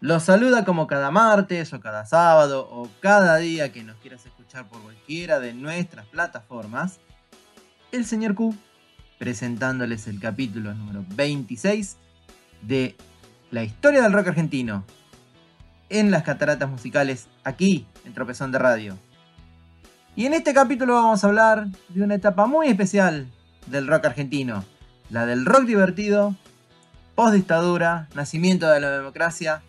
Los saluda como cada martes o cada sábado o cada día que nos quieras escuchar por cualquiera de nuestras plataformas. El señor Q presentándoles el capítulo número 26 de la historia del rock argentino en las cataratas musicales aquí en Tropezón de Radio. Y en este capítulo vamos a hablar de una etapa muy especial del rock argentino, la del rock divertido, post dictadura, nacimiento de la democracia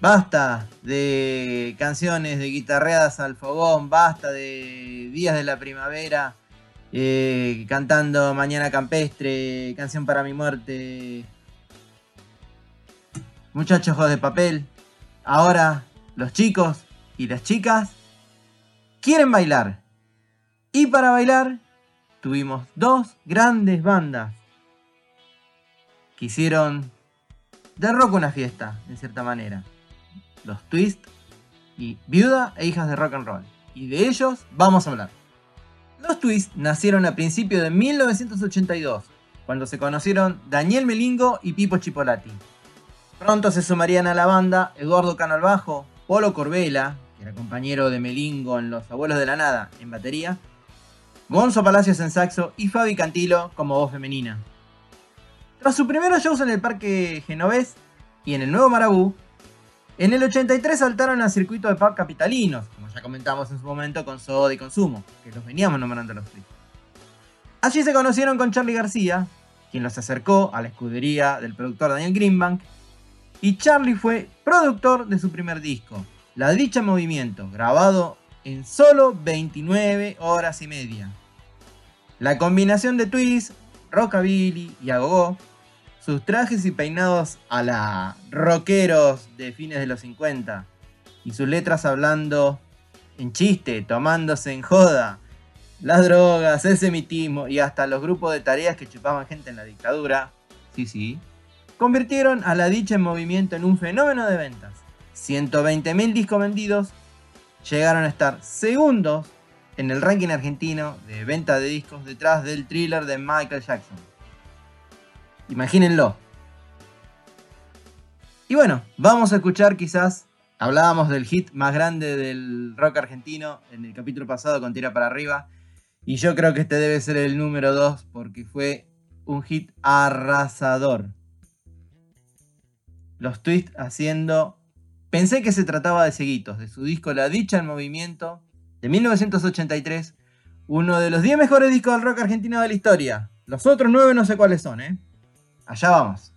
Basta de canciones de guitarreadas al fogón, basta de días de la primavera eh, cantando Mañana Campestre, canción para mi muerte, muchachos de papel. Ahora los chicos y las chicas quieren bailar. Y para bailar tuvimos dos grandes bandas que hicieron de rock una fiesta, en cierta manera los Twist y Viuda e Hijas de Rock and Roll. Y de ellos vamos a hablar. Los Twist nacieron a principios de 1982, cuando se conocieron Daniel Melingo y Pipo Chipolati. Pronto se sumarían a la banda Eduardo Cano al bajo, Polo Corbela, que era compañero de Melingo en Los Abuelos de la Nada en batería, Gonzo Palacios en saxo y Fabi Cantilo como voz femenina. Tras sus primeros shows en el Parque Genovés y en el Nuevo Marabú, en el 83 saltaron al circuito de pub capitalinos, como ya comentamos en su momento con Soda y Consumo, que los veníamos nombrando los tres. Allí se conocieron con Charlie García, quien los acercó a la escudería del productor Daniel Greenbank, y Charlie fue productor de su primer disco, La Dicha Movimiento, grabado en solo 29 horas y media. La combinación de twist, rockabilly y agogó sus trajes y peinados a la rockeros de fines de los 50 y sus letras hablando en chiste, tomándose en joda, las drogas, el semitismo y hasta los grupos de tareas que chupaban gente en la dictadura, sí, sí, convirtieron a la dicha en movimiento en un fenómeno de ventas. 120.000 discos vendidos llegaron a estar segundos en el ranking argentino de venta de discos detrás del thriller de Michael Jackson. Imagínenlo. Y bueno, vamos a escuchar quizás, hablábamos del hit más grande del rock argentino en el capítulo pasado con Tira para arriba, y yo creo que este debe ser el número 2 porque fue un hit arrasador. Los twists haciendo... Pensé que se trataba de Seguitos, de su disco La Dicha en Movimiento, de 1983, uno de los 10 mejores discos del rock argentino de la historia. Los otros 9 no sé cuáles son, ¿eh? Allá vamos.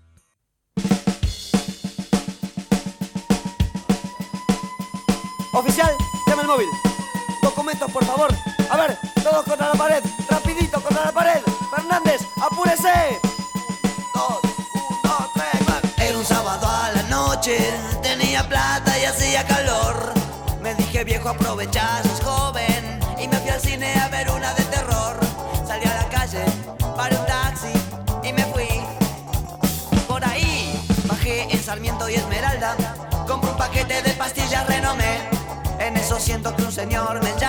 Oficial, llama el móvil. Documentos, por favor. A ver, todos contra la pared. Rapidito contra la pared. Fernández, apúrese. Dos, uno, tres, Era un sábado a la noche. Tenía plata y hacía calor. Me dije, viejo, aprovecha, sos joven. Y me fui al cine a ver una de terror. Paquete de pastillas renomé. En eso siento que un señor me llama.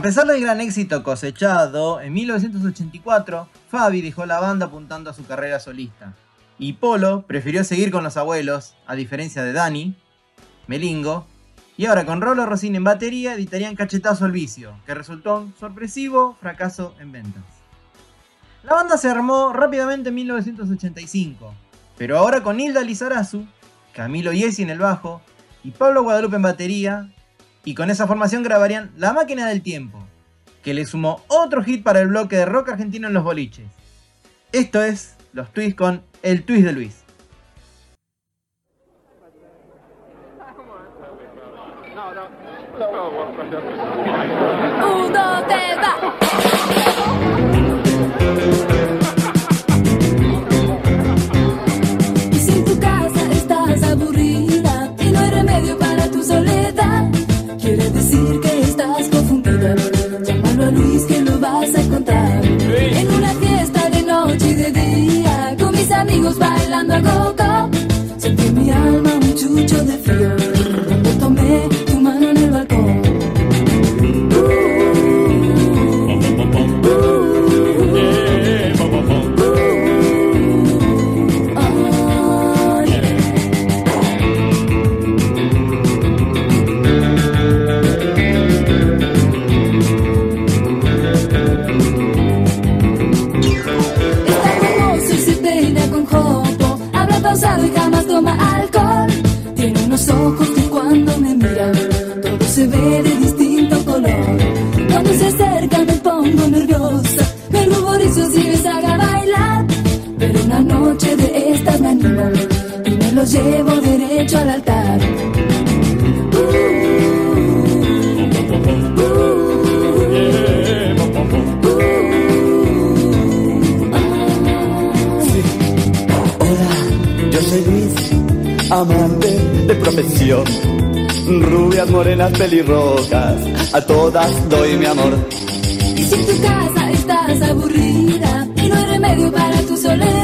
A pesar del gran éxito cosechado, en 1984 Fabi dejó la banda apuntando a su carrera solista. Y Polo prefirió seguir con los abuelos, a diferencia de Dani, Melingo, y ahora con Rolo Rossini en batería editarían Cachetazo al Vicio, que resultó un sorpresivo fracaso en ventas. La banda se armó rápidamente en 1985, pero ahora con Hilda Lizarazu, Camilo Yesi en el bajo y Pablo Guadalupe en batería, y con esa formación grabarían La Máquina del Tiempo, que le sumó otro hit para el bloque de rock argentino en los boliches. Esto es Los Twists con El Twist de Luis. Uno, noche de estas me animo Y me lo llevo derecho al altar Hola, yo soy Luis, amante de profesión. Rubias, morenas, pelirrojas, a todas doy mi amor. Y si en tu casa estás aburrida y no hay remedio para tu soledad,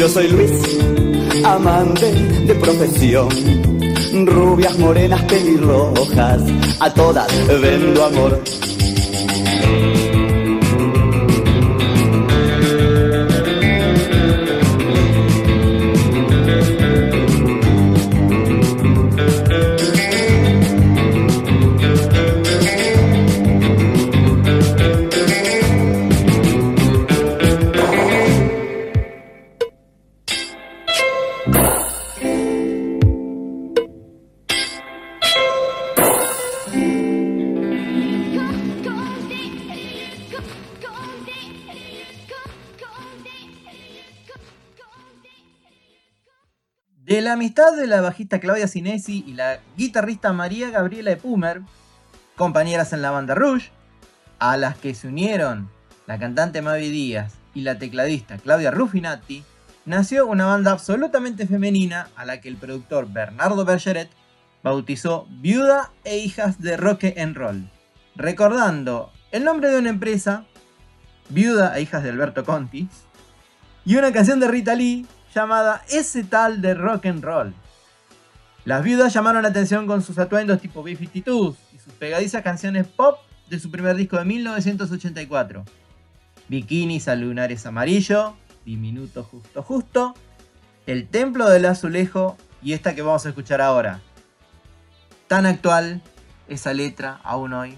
yo soy Luis, amante de profesión. Rubias, morenas, pelirrojas, a todas vendo amor. La amistad de la bajista Claudia Sinesi y la guitarrista María Gabriela Epumer, compañeras en la banda Rush, a las que se unieron la cantante Mavi Díaz y la tecladista Claudia Ruffinati, nació una banda absolutamente femenina a la que el productor Bernardo Bergeret bautizó Viuda e Hijas de Rock and Roll, recordando el nombre de una empresa, Viuda e Hijas de Alberto Conti, y una canción de Rita Lee llamada Ese tal de rock and roll. Las viudas llamaron la atención con sus atuendos tipo B-52 y sus pegadizas canciones pop de su primer disco de 1984. Bikinis a lunares amarillo, Diminuto Justo Justo, El Templo del Azulejo y esta que vamos a escuchar ahora. Tan actual esa letra aún hoy.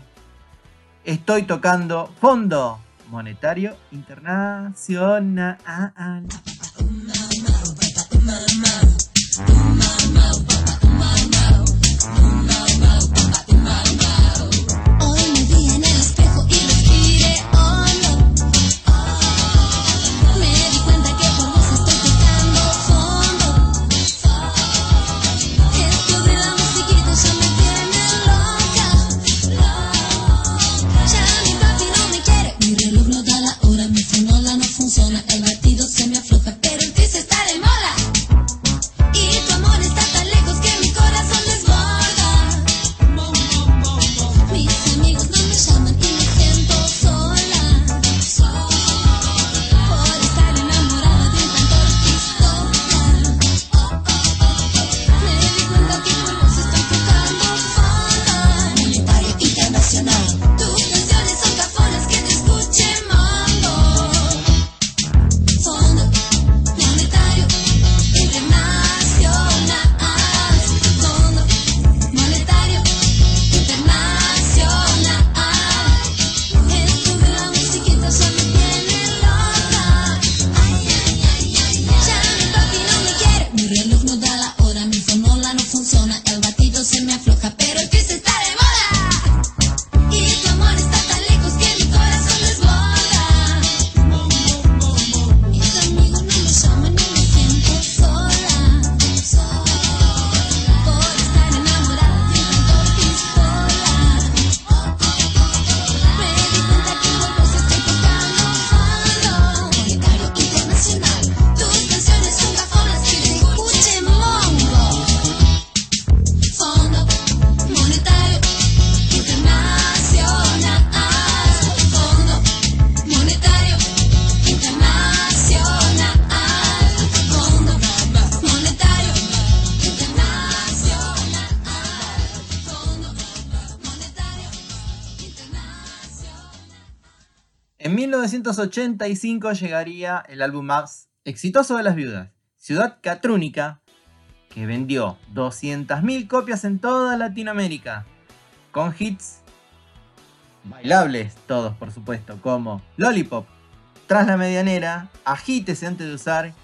Estoy tocando Fondo Monetario Internacional. 1985 llegaría el álbum más exitoso de las viudas, Ciudad Catrúnica, que vendió 200.000 copias en toda Latinoamérica, con hits bailables todos, por supuesto, como Lollipop, Tras la Medianera, Agítese antes de usar,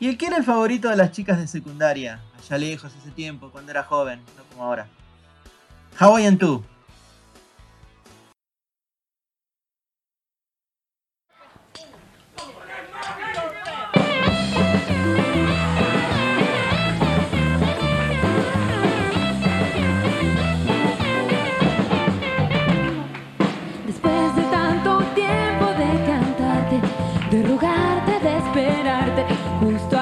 y el que era el favorito de las chicas de secundaria, allá lejos ese tiempo, cuando era joven, no como ahora, Hawaiian 2. de rogarte, de esperarte, justo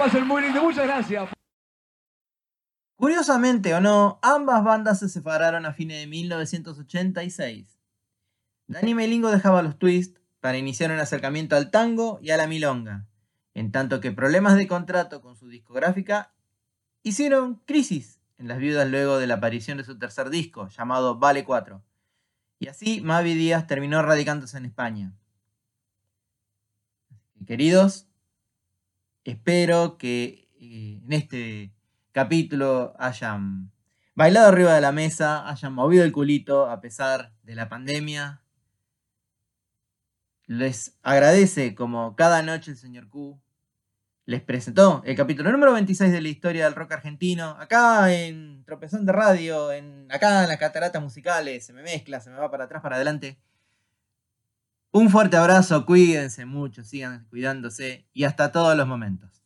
pasen muy lindo. Muchas gracias. Curiosamente o no, ambas bandas se separaron a fines de 1986. Danny Melingo dejaba los twists para iniciar un acercamiento al tango y a la milonga, en tanto que problemas de contrato con su discográfica hicieron crisis en las viudas luego de la aparición de su tercer disco, llamado Vale 4. Y así Mavi Díaz terminó radicándose en España. Queridos, espero que eh, en este capítulo hayan bailado arriba de la mesa, hayan movido el culito a pesar de la pandemia. Les agradece como cada noche el señor Q les presentó el capítulo número 26 de la historia del rock argentino, acá en Tropezón de Radio, en, acá en las cataratas musicales, se me mezcla, se me va para atrás, para adelante. Un fuerte abrazo, cuídense mucho, sigan cuidándose y hasta todos los momentos.